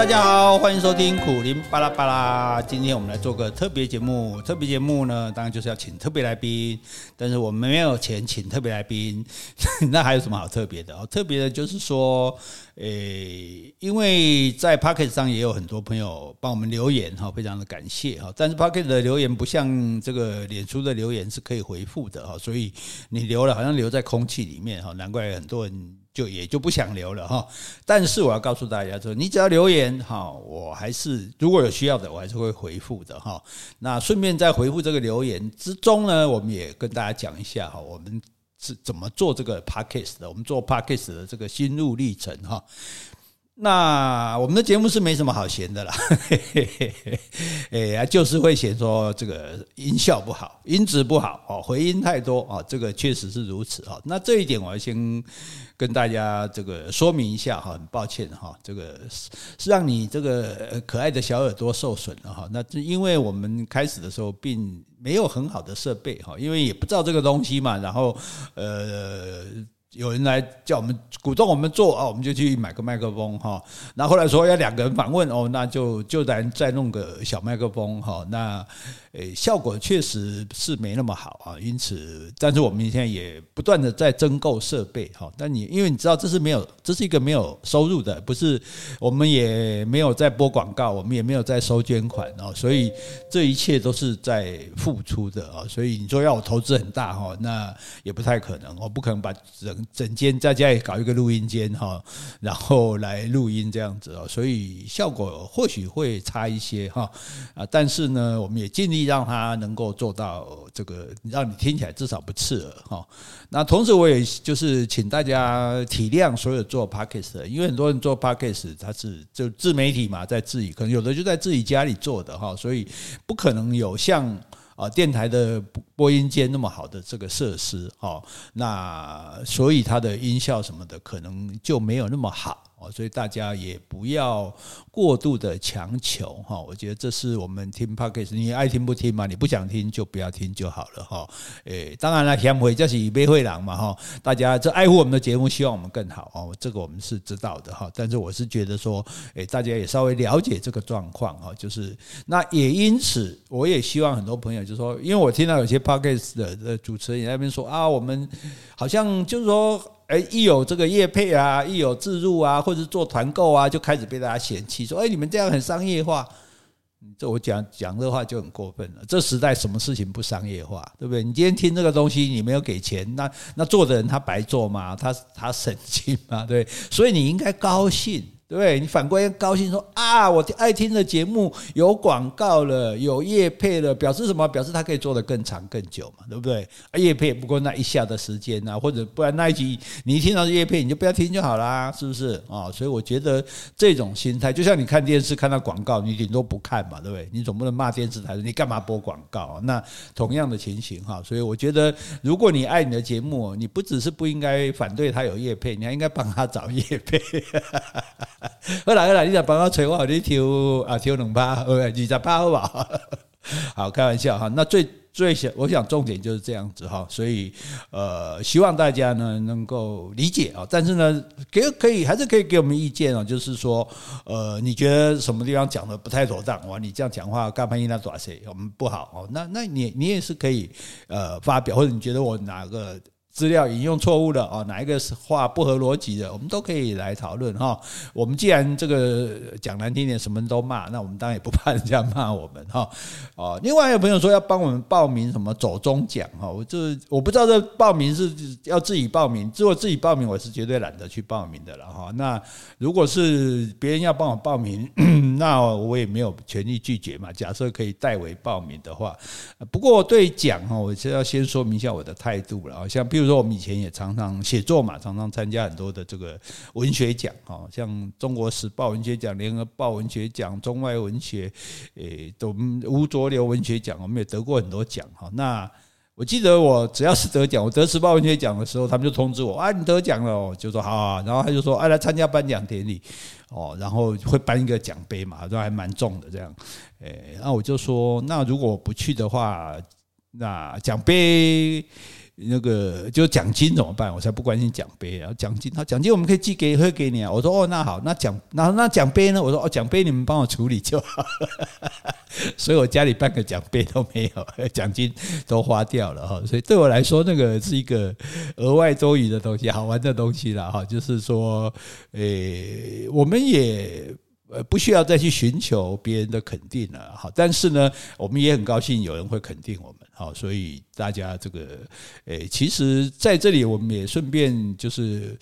大家好，欢迎收听苦林巴拉巴拉。今天我们来做个特别节目，特别节目呢，当然就是要请特别来宾。但是我们没有钱请特别来宾，那还有什么好特别的？哦，特别的就是说，诶，因为在 Pocket 上也有很多朋友帮我们留言哈，非常的感谢哈。但是 Pocket 的留言不像这个脸书的留言是可以回复的哈，所以你留了好像留在空气里面哈，难怪很多人。就也就不想留了哈，但是我要告诉大家说，你只要留言哈，我还是如果有需要的，我还是会回复的哈。那顺便在回复这个留言之中呢，我们也跟大家讲一下哈，我们是怎么做这个 podcast 的，我们做 podcast 的这个心路历程哈。那我们的节目是没什么好嫌的啦，嘿嘿嘿，哎，就是会嫌说这个音效不好，音质不好哦，回音太多啊，这个确实是如此哈。那这一点我要先跟大家这个说明一下哈，很抱歉哈，这个是让你这个可爱的小耳朵受损了哈。那因为我们开始的时候并没有很好的设备哈，因为也不知道这个东西嘛，然后呃。有人来叫我们鼓动我们做啊，我们就去买个麦克风哈。那后来说要两个人访问哦，那就就咱再弄个小麦克风哈。那诶，效果确实是没那么好啊。因此，但是我们现在也不断的在增购设备哈。但你因为你知道这是没有，这是一个没有收入的，不是我们也没有在播广告，我们也没有在收捐款哦，所以这一切都是在付出的啊。所以你说要我投资很大哈，那也不太可能，我不可能把整。整间在家里搞一个录音间哈，然后来录音这样子哦，所以效果或许会差一些哈啊，但是呢，我们也尽力让它能够做到这个，让你听起来至少不刺耳哈。那同时，我也就是请大家体谅所有做 Podcast 的，因为很多人做 Podcast 他是就自媒体嘛，在自己可能有的就在自己家里做的哈，所以不可能有像。啊，电台的播音间那么好的这个设施，哦，那所以它的音效什么的可能就没有那么好。哦，所以大家也不要过度的强求哈，我觉得这是我们听 Podcast，你爱听不听嘛，你不想听就不要听就好了哈。诶，当然了，协会就是以买会郎嘛哈，大家这爱护我们的节目，希望我们更好哦，这个我们是知道的哈。但是我是觉得说，诶，大家也稍微了解这个状况哈，就是那也因此，我也希望很多朋友就说，因为我听到有些 Podcast 的主持人也在那边说啊，我们好像就是说。哎，一有这个业配啊，一有自入啊，或者做团购啊，就开始被大家嫌弃，说：“哎，你们这样很商业化。”这我讲讲这话就很过分了。这时代什么事情不商业化，对不对？你今天听这个东西，你没有给钱，那那做的人他白做吗？他他省心吗？对，所以你应该高兴。对，你反过来高兴说啊，我爱听的节目有广告了，有业配了，表示什么？表示他可以做得更长更久嘛，对不对？啊，业配不过那一下的时间啊，或者不然那一集你一听到业配，你就不要听就好啦，是不是啊？所以我觉得这种心态，就像你看电视看到广告，你顶多不看嘛，对不对？你总不能骂电视台，你干嘛播广告？那同样的情形哈，所以我觉得，如果你爱你的节目，你不只是不应该反对他有业配，你还应该帮他找业配。好啦好啦，你再帮我催我，你抽啊抽两把，二十八好不好？好，开玩笑哈。那最最想，我想重点就是这样子哈。所以呃，希望大家呢能够理解啊。但是呢，给可以还是可以给我们意见啊。就是说，呃，你觉得什么地方讲的不太妥当？哇，你这样讲话干嘛应该抓谁我们不好哦。那那你你也是可以呃发表，或者你觉得我哪个？资料引用错误的啊，哪一个话不合逻辑的，我们都可以来讨论哈。我们既然这个讲难听点，什么都骂，那我们当然也不怕人家骂我们哈。哦，另外有朋友说要帮我们报名什么走中奖哈，我这我不知道这报名是要自己报名，如果自己报名，我是绝对懒得去报名的了哈。那如果是别人要帮我报名，那我也没有权利拒绝嘛。假设可以代为报名的话，不过对奖哈，我就要先说明一下我的态度了啊，像比如。说，我们以前也常常写作嘛，常常参加很多的这个文学奖，哈，像《中国时报文学奖》、《联合报文学奖》、中外文学，诶，都吴浊流文学奖，我们也得过很多奖，哈。那我记得我只要是得奖，我得时报文学奖的时候，他们就通知我啊，你得奖了，就说好啊，然后他就说，啊，来参加颁奖典礼，哦，然后会颁一个奖杯嘛，都还蛮重的这样，诶，那我就说，那如果我不去的话，那奖杯。那个就奖金怎么办？我才不关心奖杯啊，奖金，他奖金我们可以寄给会给你啊。我说哦，那好，那奖那那奖杯呢？我说哦，奖杯你们帮我处理就好。所以我家里半个奖杯都没有，奖金都花掉了哈。所以对我来说，那个是一个额外多余的东西，好玩的东西了哈。就是说，诶，我们也。呃，不需要再去寻求别人的肯定了，好，但是呢，我们也很高兴有人会肯定我们，好，所以大家这个，诶，其实在这里我们也顺便就是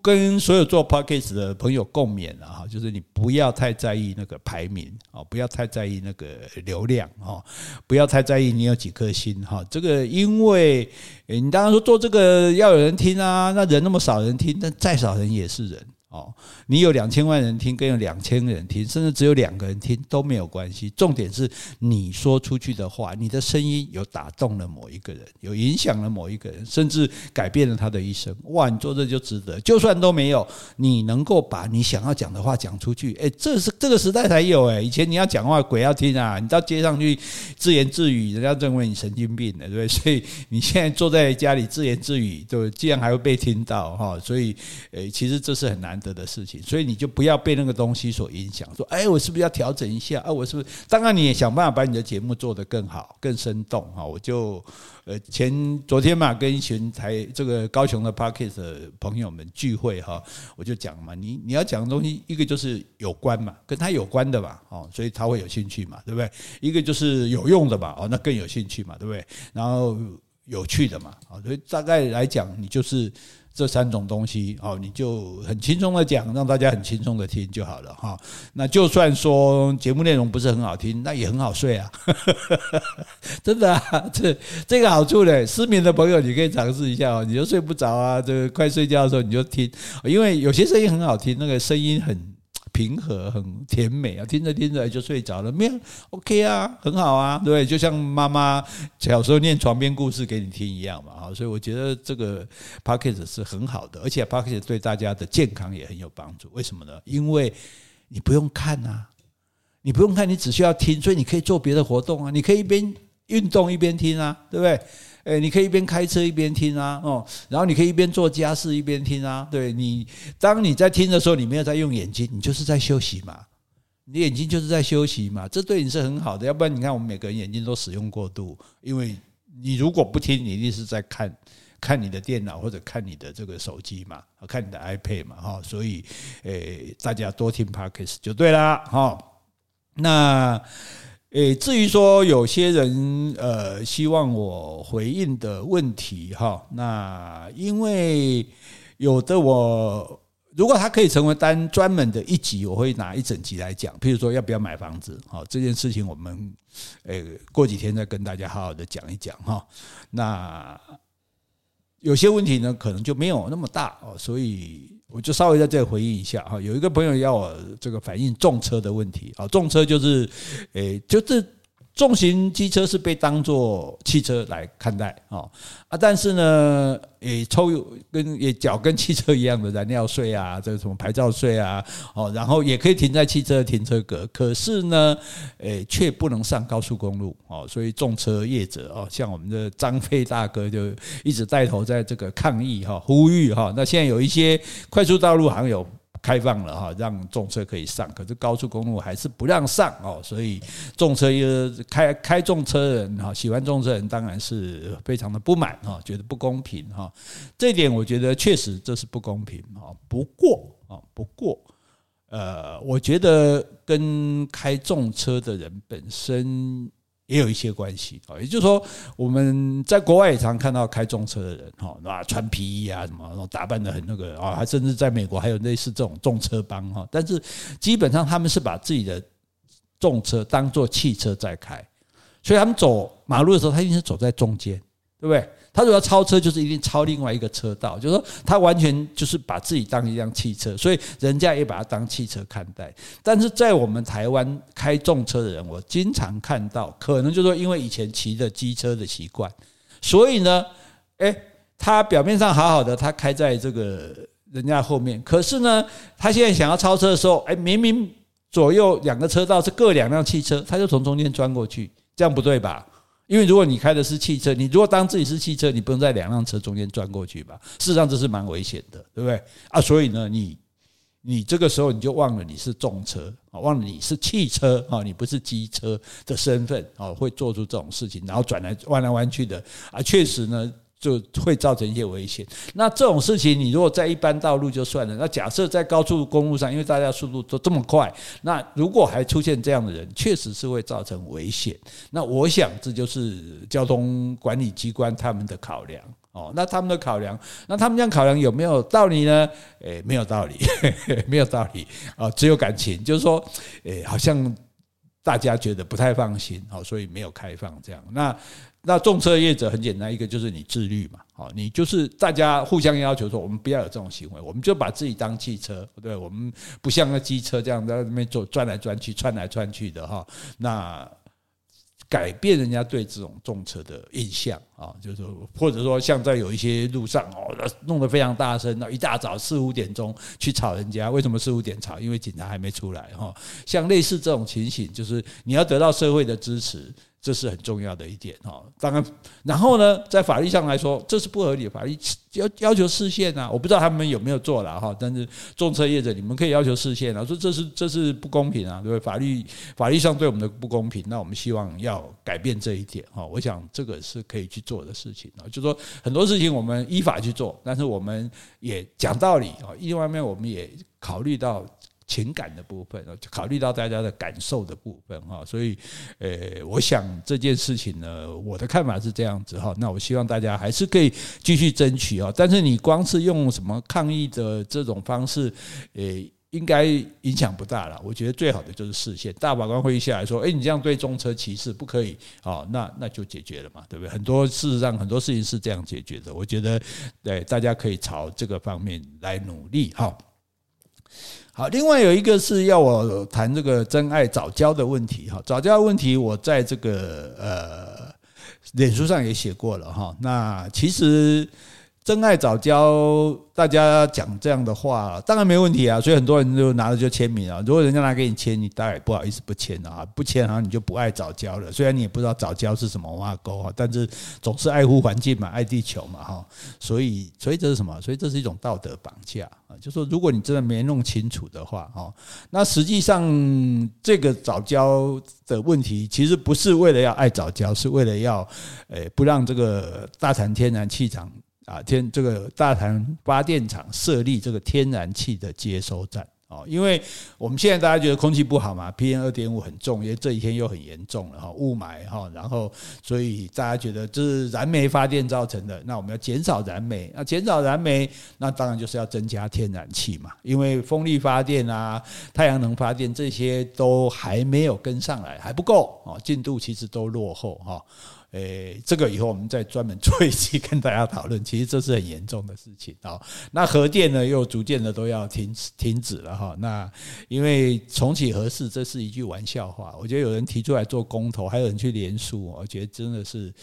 跟所有做 podcast 的朋友共勉了哈，就是你不要太在意那个排名啊，不要太在意那个流量哈，不要太在意你有几颗星哈，这个因为你当然说做这个要有人听啊，那人那么少人听，但再少人也是人。哦，你有两千万人听，跟有两千个人听，甚至只有两个人听都没有关系。重点是你说出去的话，你的声音有打动了某一个人，有影响了某一个人，甚至改变了他的一生。哇，你做这就值得。就算都没有，你能够把你想要讲的话讲出去，诶，这是这个时代才有诶。以前你要讲话，鬼要听啊！你到街上去自言自语，人家认为你神经病的，对不对？所以你现在坐在家里自言自语，对，既然还会被听到哈，所以诶，其实这是很难。的事情，所以你就不要被那个东西所影响。说，哎，我是不是要调整一下？啊，我是不是？当然，你也想办法把你的节目做得更好、更生动。哈，我就呃前昨天嘛，跟一群台这个高雄的 Podcast 的朋友们聚会哈，我就讲嘛，你你要讲的东西，一个就是有关嘛，跟他有关的嘛，哦，所以他会有兴趣嘛，对不对？一个就是有用的嘛，哦，那更有兴趣嘛，对不对？然后有趣的嘛，啊，所以大概来讲，你就是。这三种东西哦，你就很轻松的讲，让大家很轻松的听就好了哈。那就算说节目内容不是很好听，那也很好睡啊，真的啊，这这个好处呢，失眠的朋友你可以尝试一下哦，你就睡不着啊，这快睡觉的时候你就听，因为有些声音很好听，那个声音很。平和很甜美啊，听着听着就睡着了，没有 OK 啊，很好啊，对，就像妈妈小时候念床边故事给你听一样嘛，啊，所以我觉得这个 Podcast 是很好的，而且 Podcast 对大家的健康也很有帮助。为什么呢？因为你不用看啊，你不用看，你只需要听，所以你可以做别的活动啊，你可以一边运动一边听啊，对不对？诶，你可以一边开车一边听啊，哦，然后你可以一边做家事一边听啊。对你，当你在听的时候，你没有在用眼睛，你就是在休息嘛。你眼睛就是在休息嘛，这对你是很好的。要不然，你看我们每个人眼睛都使用过度，因为你如果不听，你一定是在看看你的电脑或者看你的这个手机嘛，看你的 iPad 嘛，哈。所以，诶，大家多听 Podcast 就对了，哈。那。诶，至于说有些人呃希望我回应的问题哈，那因为有的我如果他可以成为单专门的一集，我会拿一整集来讲。譬如说要不要买房子，好，这件事情，我们诶过几天再跟大家好好的讲一讲哈。那有些问题呢，可能就没有那么大哦，所以。我就稍微在这里回应一下哈，有一个朋友要我这个反映重车的问题啊，重车就是，诶，就是。重型机车是被当作汽车来看待啊啊，但是呢，也抽跟也缴跟汽车一样的燃料税啊，这个什么牌照税啊，哦，然后也可以停在汽车停车格，可是呢，诶，却不能上高速公路哦，所以重车业者哦，像我们的张飞大哥就一直带头在这个抗议哈，呼吁哈，那现在有一些快速道路行有。开放了哈，让重车可以上，可是高速公路还是不让上哦，所以重车又开开重车人哈，喜欢重车人当然是非常的不满哈，觉得不公平哈，这点我觉得确实这是不公平哈。不过啊，不过呃，我觉得跟开重车的人本身。也有一些关系啊，也就是说，我们在国外也常看到开中车的人哈，那，穿皮衣啊，什么，然后打扮的很那个啊，还甚至在美国还有类似这种重车帮哈，但是基本上他们是把自己的重车当做汽车在开，所以他们走马路的时候，他一定是走在中间，对不对？他如果要超车，就是一定超另外一个车道，就是说他完全就是把自己当一辆汽车，所以人家也把他当汽车看待。但是在我们台湾开重车的人，我经常看到，可能就是说因为以前骑着机车的习惯，所以呢，诶，他表面上好好的，他开在这个人家后面，可是呢，他现在想要超车的时候，诶，明明左右两个车道是各两辆汽车，他就从中间钻过去，这样不对吧？因为如果你开的是汽车，你如果当自己是汽车，你不能在两辆车中间钻过去吧？事实上这是蛮危险的，对不对？啊，所以呢，你你这个时候你就忘了你是重车啊，忘了你是汽车啊，你不是机车的身份啊，会做出这种事情，然后转来弯来弯去的啊，确实呢。就会造成一些危险。那这种事情，你如果在一般道路就算了。那假设在高速公路上，因为大家速度都这么快，那如果还出现这样的人，确实是会造成危险。那我想这就是交通管理机关他们的考量哦。那他们的考量，那他们这样考量有没有道理呢？诶，没有道理，没有道理啊，只有感情。就是说，诶，好像大家觉得不太放心，好，所以没有开放这样。那。那重车业者很简单，一个就是你自律嘛，好，你就是大家互相要求说，我们不要有这种行为，我们就把自己当汽车，对，我们不像那机车这样在那边走转来转去、窜来窜去的哈。那改变人家对这种重车的印象啊，就是说，或者说像在有一些路上哦，弄得非常大声，那一大早四五点钟去吵人家，为什么四五点吵？因为警察还没出来哈。像类似这种情形，就是你要得到社会的支持。这是很重要的一点哈，当然，然后呢，在法律上来说，这是不合理的，法律要要求释宪啊，我不知道他们有没有做了哈，但是重车业者你们可以要求释宪啊，说这是这是不公平啊，对不对？法律法律上对我们的不公平，那我们希望要改变这一点哈，我想这个是可以去做的事情啊，就说很多事情我们依法去做，但是我们也讲道理啊，一方面我们也考虑到。情感的部分，考虑到大家的感受的部分哈，所以，呃，我想这件事情呢，我的看法是这样子哈。那我希望大家还是可以继续争取啊。但是你光是用什么抗议的这种方式，呃，应该影响不大了。我觉得最好的就是视线，大法官会议下来说，哎，你这样对中车歧视不可以啊，那那就解决了嘛，对不对？很多事实上很多事情是这样解决的。我觉得，对，大家可以朝这个方面来努力哈。好，另外有一个是要我谈这个真爱早教的问题哈，早教问题我在这个呃脸书上也写过了哈。那其实真爱早教。大家讲这样的话，当然没问题啊，所以很多人就拿着就签名啊。如果人家拿给你签，你当然也不好意思不签啊，不签然后你就不爱早教了。虽然你也不知道早教是什么挖沟啊，但是总是爱护环境嘛，爱地球嘛哈。所以，所以这是什么？所以这是一种道德绑架啊。就说如果你真的没弄清楚的话哈，那实际上这个早教的问题其实不是为了要爱早教，是为了要诶不让这个大潭天然气厂。啊，天，这个大潭发电厂设立这个天然气的接收站哦，因为我们现在大家觉得空气不好嘛，PM 二点五很重，因为这几天又很严重了哈，雾霾哈，然后所以大家觉得这是燃煤发电造成的，那我们要减少燃煤，那减少燃煤，那当然就是要增加天然气嘛，因为风力发电啊、太阳能发电这些都还没有跟上来，还不够哦，进度其实都落后哈。诶，这个以后我们再专门 做一期跟大家讨论。其实这是很严重的事情啊。那核电呢，又逐渐的都要停止停止了哈。那因为重启核四，这是一句玩笑话。我觉得有人提出来做公投，还有人去连署，我觉得真的是，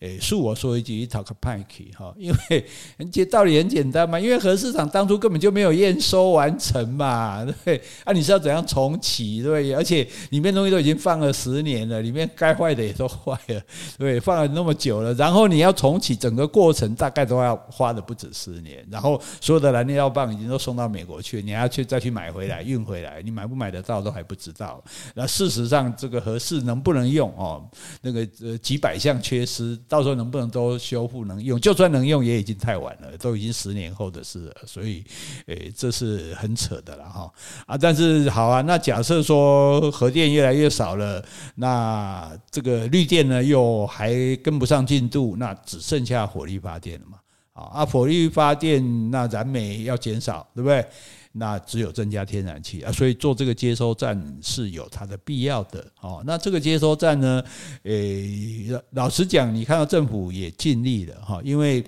诶，恕我说一句，talk pike 哈。因为很简道理很简单嘛，因为核市场当初根本就没有验收完成嘛，对？啊，你是要怎样重启，对？而且里面东西都已经放了十年了，里面该坏的也都坏了，对。放了那么久了，然后你要重启整个过程，大概都要花的不止十年。然后所有的燃料棒已经都送到美国去，你还要去再去买回来运回来，你买不买得到都还不知道。那事实上，这个核四能不能用哦？那个呃几百项缺失，到时候能不能都修复能用？就算能用，也已经太晚了，都已经十年后的事了。所以，诶，这是很扯的了哈啊！但是好啊，那假设说核电越来越少了，那这个绿电呢又还还跟不上进度，那只剩下火力发电了嘛？啊，啊火力发电那燃煤要减少，对不对？那只有增加天然气啊，所以做这个接收站是有它的必要的。哦，那这个接收站呢？诶，老实讲，你看到政府也尽力了哈，因为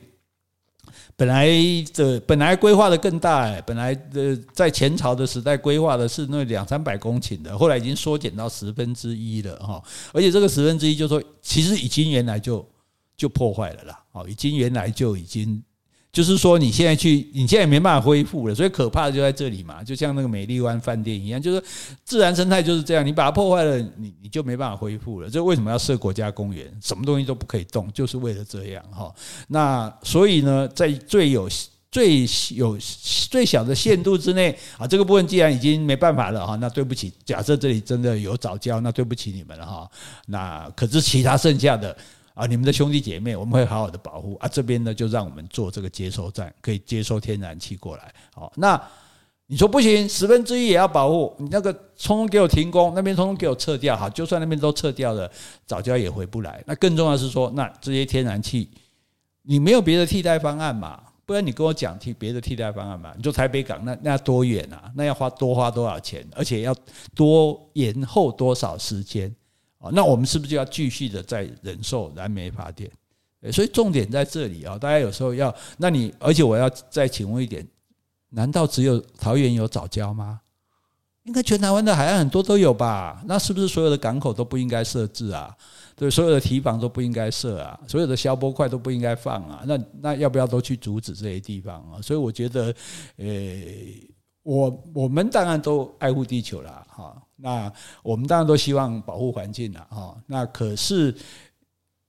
本来的本来规划的更大，本来的在前朝的时代规划的是那两三百公顷的，后来已经缩减到十分之一了哈，而且这个十分之一就说其实已经原来就就破坏了啦，哦，已经原来就已经。就是说你现在去，你现在也没办法恢复了，所以可怕的就在这里嘛。就像那个美丽湾饭店一样，就是自然生态就是这样，你把它破坏了，你你就没办法恢复了。这为什么要设国家公园？什么东西都不可以动，就是为了这样哈。那所以呢，在最有最有最小的限度之内啊，这个部分既然已经没办法了哈，那对不起，假设这里真的有早教，那对不起你们了哈。那可是其他剩下的啊，你们的兄弟姐妹，我们会好好的保护啊。这边呢，就让我们做这个接收站，可以接收天然气过来。好，那你说不行，十分之一也要保护，你那个通通给我停工，那边通通给我撤掉。好，就算那边都撤掉了，早教也回不来。那更重要是说，那这些天然气，你没有别的替代方案嘛？不然你跟我讲替别的替代方案嘛？你说台北港那那要多远啊？那要花多花多少钱？而且要多延后多少时间？啊，那我们是不是就要继续的在忍受燃煤发电？所以重点在这里啊！大家有时候要，那你而且我要再请问一点：难道只有桃园有藻礁吗？应该全台湾的海岸很多都有吧？那是不是所有的港口都不应该设置啊？对，所有的堤防都不应该设啊，所有的消波块都不应该放啊。那那要不要都去阻止这些地方啊？所以我觉得，呃，我我们当然都爱护地球啦，哈。那我们当然都希望保护环境啦，哈。那可是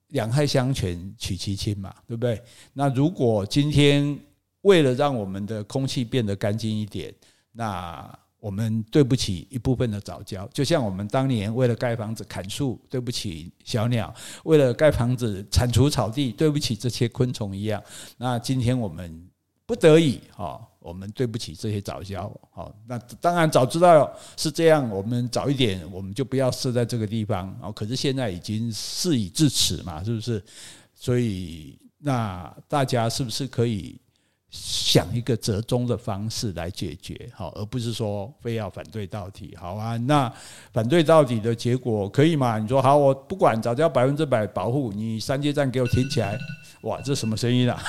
两害相权取其轻嘛，对不对？那如果今天为了让我们的空气变得干净一点，那我们对不起一部分的早教，就像我们当年为了盖房子砍树，对不起小鸟；为了盖房子铲除草地，对不起这些昆虫一样。那今天我们不得已，哈，我们对不起这些早教，好，那当然早知道是这样，我们早一点我们就不要设在这个地方啊。可是现在已经事已至此嘛，是不是？所以那大家是不是可以？想一个折中的方式来解决，好，而不是说非要反对到底，好啊？那反对到底的结果可以吗？你说好，我不管，早就要百分之百保护你，三阶站给我停起来。哇，这什么声音啊？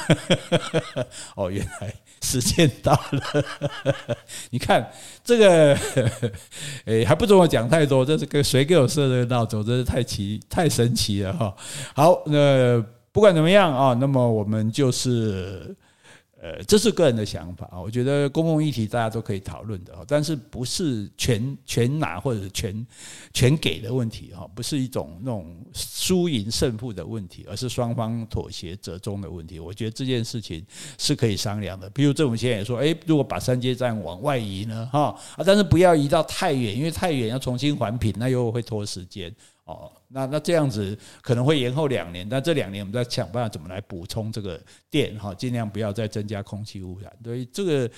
哦，原来时间到了。你看这个，诶，还不准我讲太多。这是个谁给我设的闹钟？真是太奇太神奇了哈。好，那不管怎么样啊，那么我们就是。呃，这是个人的想法啊，我觉得公共议题大家都可以讨论的，但是不是全全拿或者全全给的问题哈，不是一种那种输赢胜负的问题，而是双方妥协折中的问题。我觉得这件事情是可以商量的。比如政府现在也说，诶，如果把三阶站往外移呢，哈，但是不要移到太远，因为太远要重新环评，那又会拖时间。哦，那那这样子可能会延后两年，但这两年我们在想办法怎么来补充这个电哈，尽量不要再增加空气污染。所以这个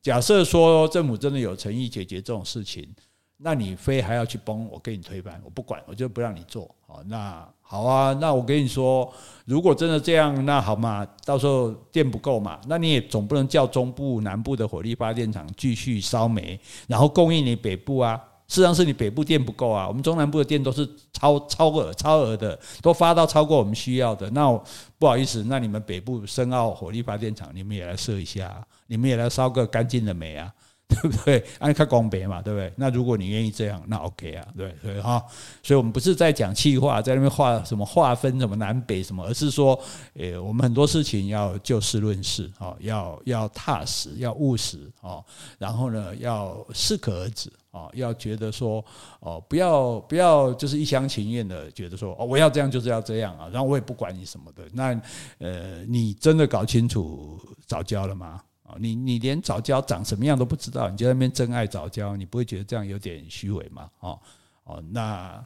假设说政府真的有诚意解决这种事情，那你非还要去崩，我给你推翻，我不管，我就不让你做。好，那好啊，那我跟你说，如果真的这样，那好嘛，到时候电不够嘛，那你也总不能叫中部、南部的火力发电厂继续烧煤，然后供应你北部啊。事实上是你北部电不够啊，我们中南部的电都是超超额超额的，都发到超过我们需要的。那不好意思，那你们北部深澳火力发电厂，你们也来设一下，你们也来烧个干净的煤啊。对不对？按看光别嘛，对不对？那如果你愿意这样，那 OK 啊，对对哈。所以，我们不是在讲气话，在那边划什么划分什么南北什么，而是说，诶，我们很多事情要就事论事，哦，要要踏实，要务实，哦，然后呢，要适可而止，哦，要觉得说，哦，不要不要就是一厢情愿的觉得说，哦，我要这样就是要这样啊，然后我也不管你什么的。那呃，你真的搞清楚早教了吗？你你连早教长什么样都不知道，你就在那边真爱早教，你不会觉得这样有点虚伪吗？哦哦，那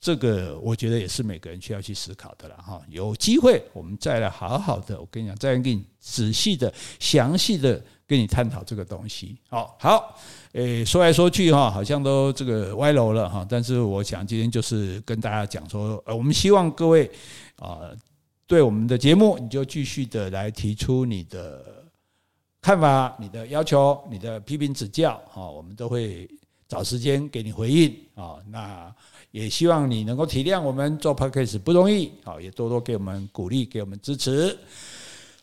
这个我觉得也是每个人需要去思考的了哈。有机会我们再来好好的，我跟你讲，再给你仔细的、详细的跟你探讨这个东西。好，好，诶，说来说去哈，好像都这个歪楼了哈。但是我想今天就是跟大家讲说，呃，我们希望各位啊，对我们的节目，你就继续的来提出你的。看法、你的要求、你的批评指教，哈，我们都会找时间给你回应啊。那也希望你能够体谅我们做 podcast 不容易，好，也多多给我们鼓励，给我们支持。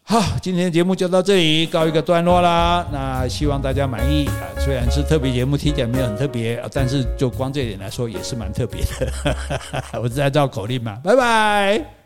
好，今天的节目就到这里告一个段落啦。那希望大家满意啊。虽然是特别节目，听起来没有很特别，但是就光这点来说，也是蛮特别的。我是在绕口令嘛，拜拜。